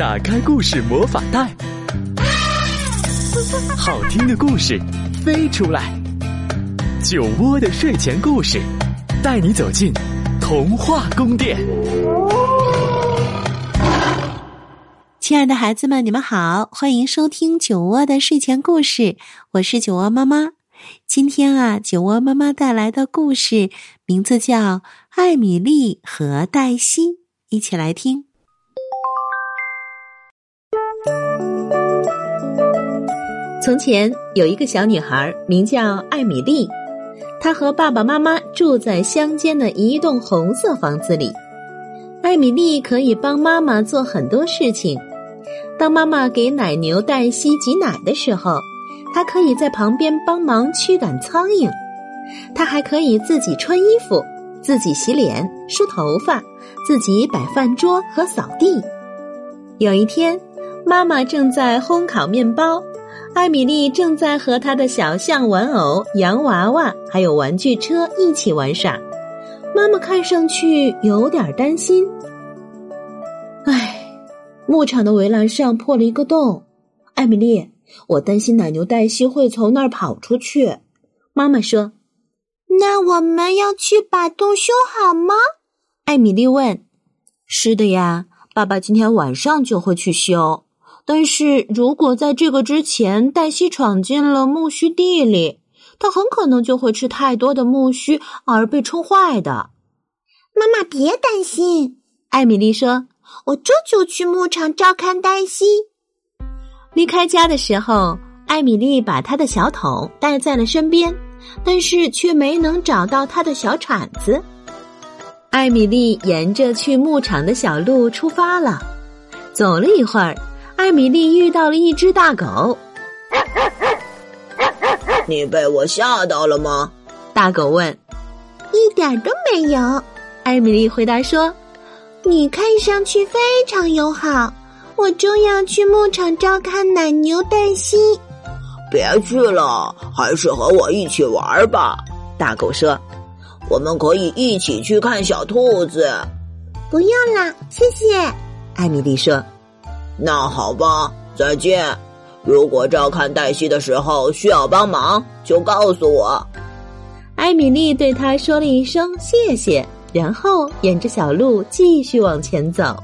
打开故事魔法袋，好听的故事飞出来。酒窝的睡前故事，带你走进童话宫殿。亲爱的孩子们，你们好，欢迎收听酒窝的睡前故事，我是酒窝妈妈。今天啊，酒窝妈妈带来的故事名字叫《艾米丽和黛西》，一起来听。从前有一个小女孩，名叫艾米丽，她和爸爸妈妈住在乡间的一栋红色房子里。艾米丽可以帮妈妈做很多事情。当妈妈给奶牛黛西挤奶的时候，她可以在旁边帮忙驱赶苍蝇。她还可以自己穿衣服、自己洗脸、梳头发、自己摆饭桌和扫地。有一天，妈妈正在烘烤面包。艾米丽正在和她的小象玩偶、洋娃娃还有玩具车一起玩耍，妈妈看上去有点担心。唉，牧场的围栏上破了一个洞，艾米丽，我担心奶牛黛西会从那儿跑出去。妈妈说：“那我们要去把洞修好吗？”艾米丽问。“是的呀，爸爸今天晚上就会去修。”但是如果在这个之前，黛西闯进了苜蓿地里，她很可能就会吃太多的苜蓿而被冲坏的。妈妈别担心，艾米丽说：“我这就去牧场照看黛西。”离开家的时候，艾米丽把她的小桶带在了身边，但是却没能找到她的小铲子。艾米丽沿着去牧场的小路出发了，走了一会儿。艾米丽遇到了一只大狗。你被我吓到了吗？大狗问。一点都没有，艾米丽回答说。你看上去非常友好。我正要去牧场照看奶牛黛西。别去了，还是和我一起玩吧。大狗说。我们可以一起去看小兔子。不用了，谢谢。艾米丽说。那好吧，再见。如果照看黛西的时候需要帮忙，就告诉我。艾米丽对他说了一声谢谢，然后沿着小路继续往前走。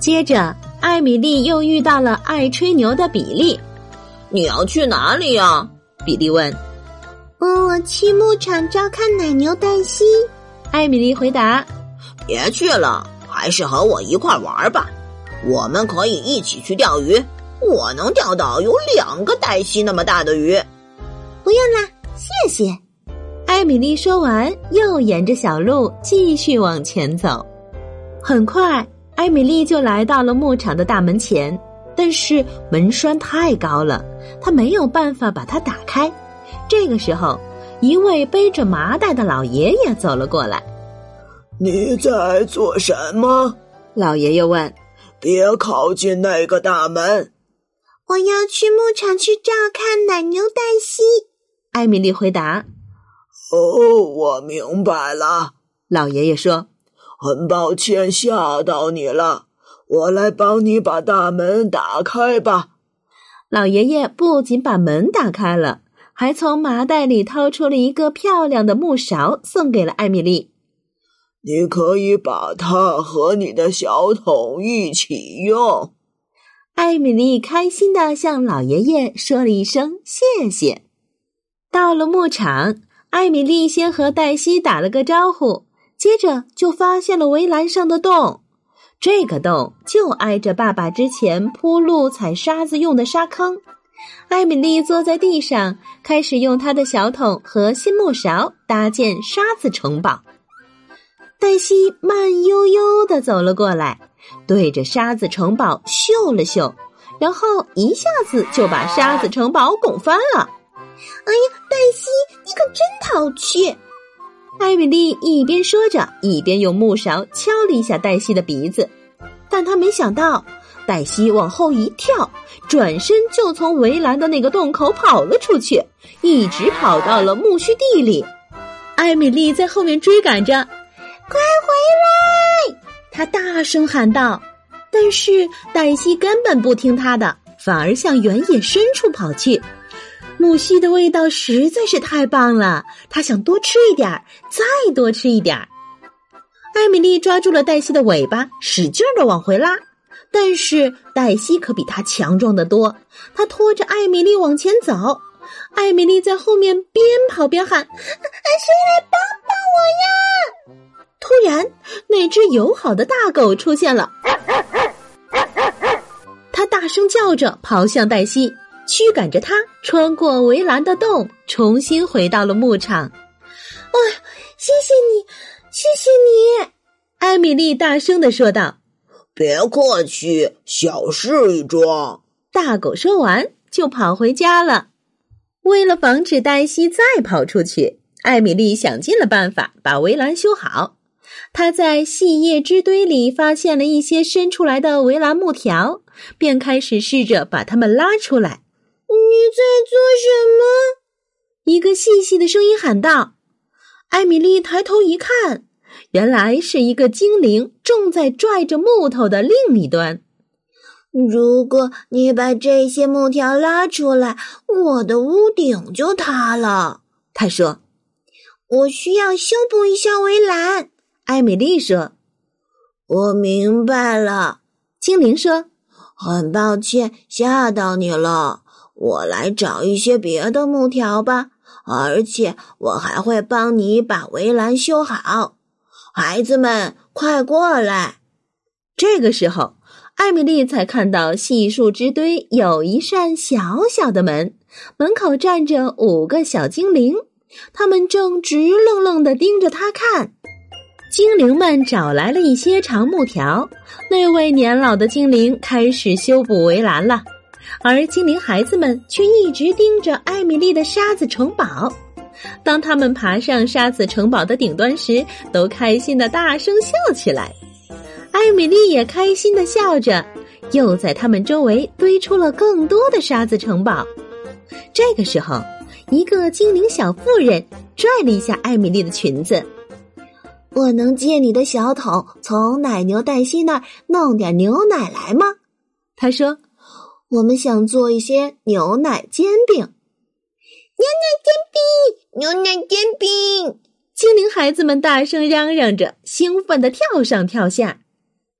接着，艾米丽又遇到了爱吹牛的比利。你要去哪里呀？比利问。我去牧场照看奶牛黛西。艾米丽回答。别去了，还是和我一块玩吧。我们可以一起去钓鱼，我能钓到有两个黛西那么大的鱼。不用啦，谢谢。艾米丽说完，又沿着小路继续往前走。很快，艾米丽就来到了牧场的大门前，但是门栓太高了，她没有办法把它打开。这个时候，一位背着麻袋的老爷爷走了过来。“你在做什么？”老爷爷问。别靠近那个大门！我要去牧场去照看奶牛黛西。艾米丽回答：“哦，我明白了。”老爷爷说：“很抱歉吓到你了，我来帮你把大门打开吧。”老爷爷不仅把门打开了，还从麻袋里掏出了一个漂亮的木勺，送给了艾米丽。你可以把它和你的小桶一起用。艾米丽开心的向老爷爷说了一声谢谢。到了牧场，艾米丽先和黛西打了个招呼，接着就发现了围栏上的洞。这个洞就挨着爸爸之前铺路踩沙子用的沙坑。艾米丽坐在地上，开始用她的小桶和新木勺搭建沙子城堡。黛西慢悠悠的走了过来，对着沙子城堡嗅了嗅，然后一下子就把沙子城堡拱翻了。哎呀，黛西，你可真淘气！艾米丽一边说着，一边用木勺敲了一下黛西的鼻子，但她没想到，黛西往后一跳，转身就从围栏的那个洞口跑了出去，一直跑到了苜蓿地里。艾米丽在后面追赶着。快回来！他大声喊道。但是黛西根本不听他的，反而向原野深处跑去。母系的味道实在是太棒了，他想多吃一点儿，再多吃一点儿。艾米丽抓住了黛西的尾巴，使劲的往回拉，但是黛西可比她强壮的多。她拖着艾米丽往前走，艾米丽在后面边跑边喊：“谁来帮帮我呀！”突然，那只友好的大狗出现了，它大声叫着跑向黛西。驱赶着它穿过围栏的洞，重新回到了牧场。啊，谢谢你，谢谢你！艾米丽大声的说道。“别客气，小事一桩。”大狗说完就跑回家了。为了防止黛西再跑出去，艾米丽想尽了办法把围栏修好。她在细叶枝堆里发现了一些伸出来的围栏木条，便开始试着把它们拉出来。你在做什么？一个细细的声音喊道。艾米丽抬头一看，原来是一个精灵正在拽着木头的另一端。如果你把这些木条拉出来，我的屋顶就塌了。他说：“我需要修补一下围栏。”艾米丽说：“我明白了。”精灵说：“很抱歉，吓到你了。”我来找一些别的木条吧，而且我还会帮你把围栏修好。孩子们，快过来！这个时候，艾米丽才看到细树枝堆有一扇小小的门，门口站着五个小精灵，他们正直愣愣的盯着她看。精灵们找来了一些长木条，那位年老的精灵开始修补围栏了。而精灵孩子们却一直盯着艾米丽的沙子城堡。当他们爬上沙子城堡的顶端时，都开心的大声笑起来。艾米丽也开心的笑着，又在他们周围堆出了更多的沙子城堡。这个时候，一个精灵小妇人拽了一下艾米丽的裙子：“我能借你的小桶，从奶牛黛西那儿弄点牛奶来吗？”他说。我们想做一些牛奶煎饼，牛奶煎饼，牛奶煎饼！精灵孩子们大声嚷嚷着，兴奋的跳上跳下。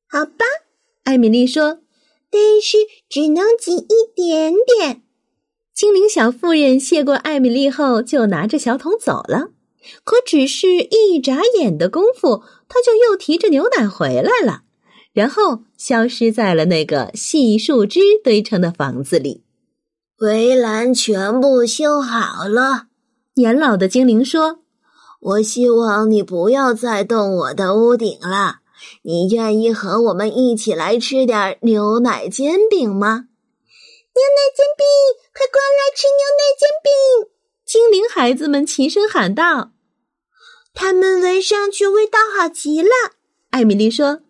好吧，艾米丽说，但是只能挤一点点。精灵小妇人谢过艾米丽后，就拿着小桶走了。可只是一眨眼的功夫，他就又提着牛奶回来了。然后消失在了那个细树枝堆成的房子里。围栏全部修好了，年老的精灵说：“我希望你不要再动我的屋顶了。你愿意和我们一起来吃点牛奶煎饼吗？”牛奶煎饼，快过来吃牛奶煎饼！精灵孩子们齐声喊道。他们闻上去味道好极了，艾米丽说。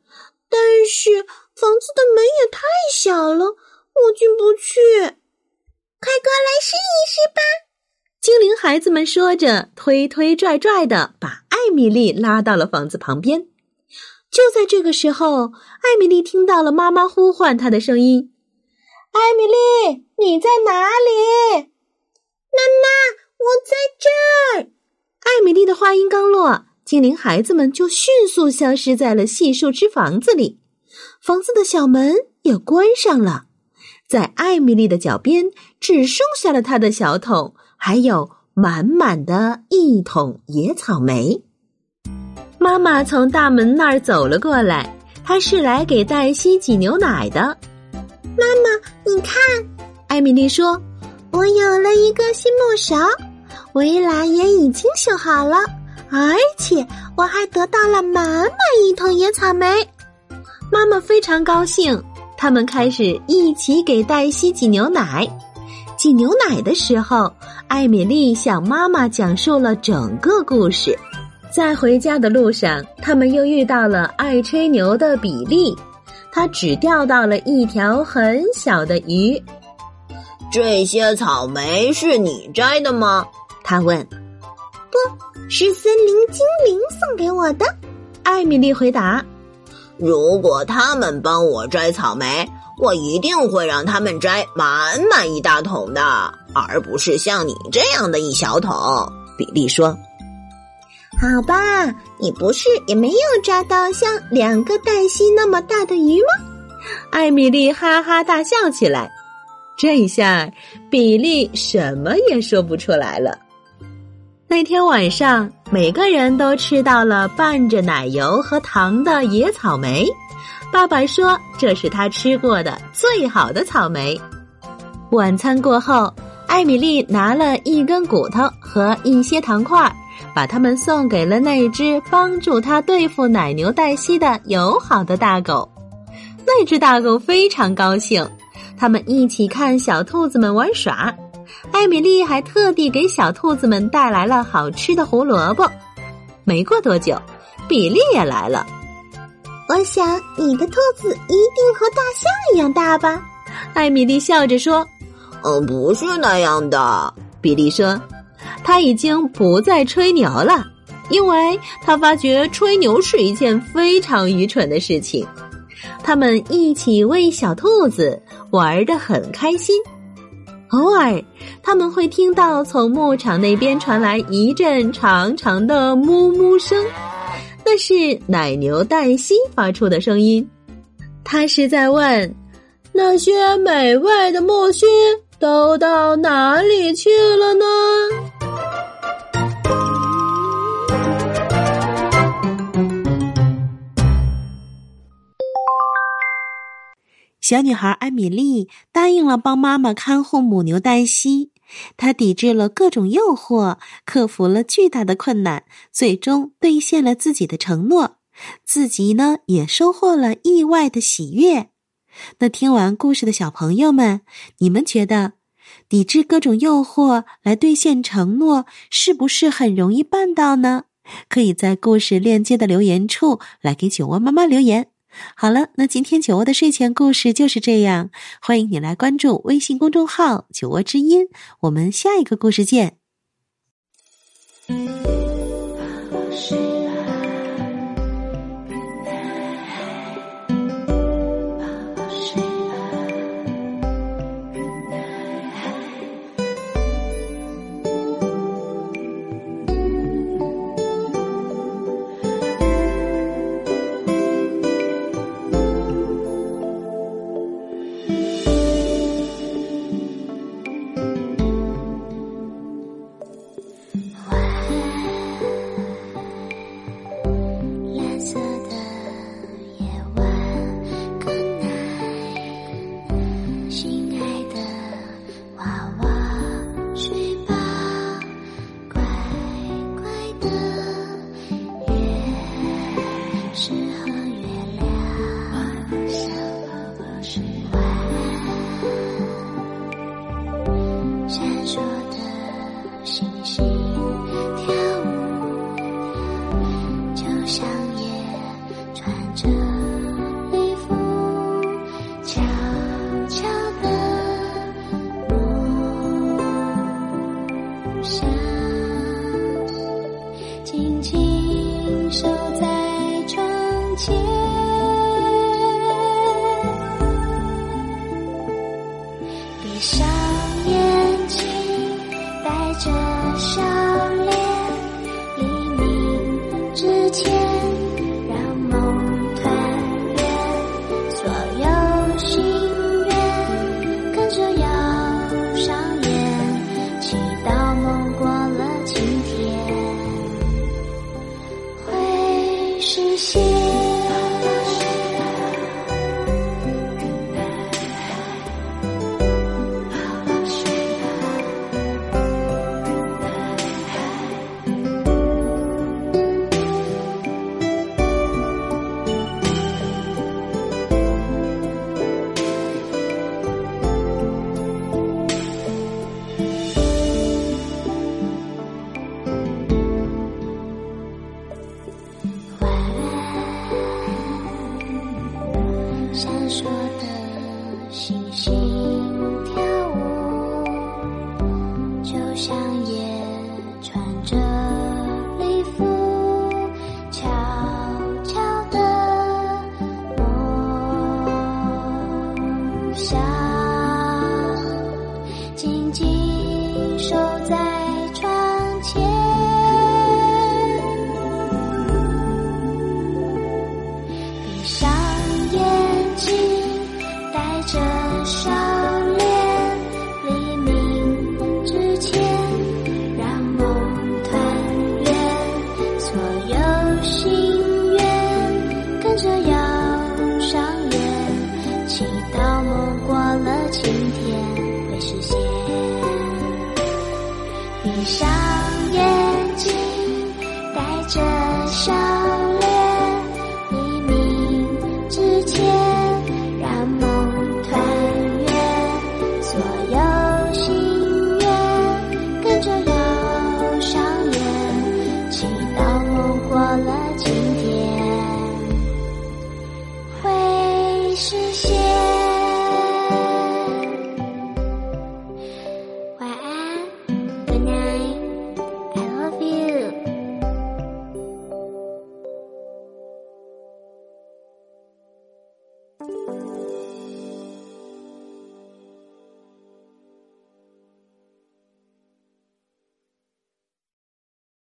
但是房子的门也太小了，我进不去。快过来试一试吧！精灵孩子们说着，推推拽拽的把艾米丽拉到了房子旁边。就在这个时候，艾米丽听到了妈妈呼唤她的声音：“艾米丽，你在哪里？”“妈妈，我在这儿。”艾米丽的话音刚落。精灵孩子们就迅速消失在了细树枝房子里，房子的小门也关上了。在艾米丽的脚边，只剩下了她的小桶，还有满满的一桶野草莓。妈妈从大门那儿走了过来，她是来给黛西挤牛奶的。妈妈，你看，艾米丽说：“我有了一个新木勺，围栏也已经修好了。”而且我还得到了满满一桶野草莓，妈妈非常高兴。他们开始一起给黛西挤牛奶。挤牛奶的时候，艾米丽向妈妈讲述了整个故事。在回家的路上，他们又遇到了爱吹牛的比利，他只钓到了一条很小的鱼。这些草莓是你摘的吗？他问。不是森林精灵送给我的，艾米丽回答。如果他们帮我摘草莓，我一定会让他们摘满满一大桶的，而不是像你这样的一小桶。”比利说。“好吧，你不是也没有抓到像两个黛西那么大的鱼吗？”艾米丽哈哈大笑起来。这一下，比利什么也说不出来了。那天晚上，每个人都吃到了拌着奶油和糖的野草莓。爸爸说这是他吃过的最好的草莓。晚餐过后，艾米丽拿了一根骨头和一些糖块，把它们送给了那只帮助他对付奶牛黛西的友好的大狗。那只大狗非常高兴。他们一起看小兔子们玩耍，艾米丽还特地给小兔子们带来了好吃的胡萝卜。没过多久，比利也来了。我想你的兔子一定和大象一样大吧？艾米丽笑着说：“嗯，不是那样的。”比利说：“他已经不再吹牛了，因为他发觉吹牛是一件非常愚蠢的事情。”他们一起喂小兔子。玩得很开心，偶尔他们会听到从牧场那边传来一阵长长的哞哞声，那是奶牛黛西发出的声音。他是在问：那些美味的木须都到哪里去了呢？小女孩艾米丽答应了帮妈妈看护母牛黛西，她抵制了各种诱惑，克服了巨大的困难，最终兑现了自己的承诺。自己呢，也收获了意外的喜悦。那听完故事的小朋友们，你们觉得抵制各种诱惑来兑现承诺，是不是很容易办到呢？可以在故事链接的留言处来给酒窝妈妈留言。好了，那今天酒窝的睡前故事就是这样。欢迎你来关注微信公众号“酒窝之音”，我们下一个故事见。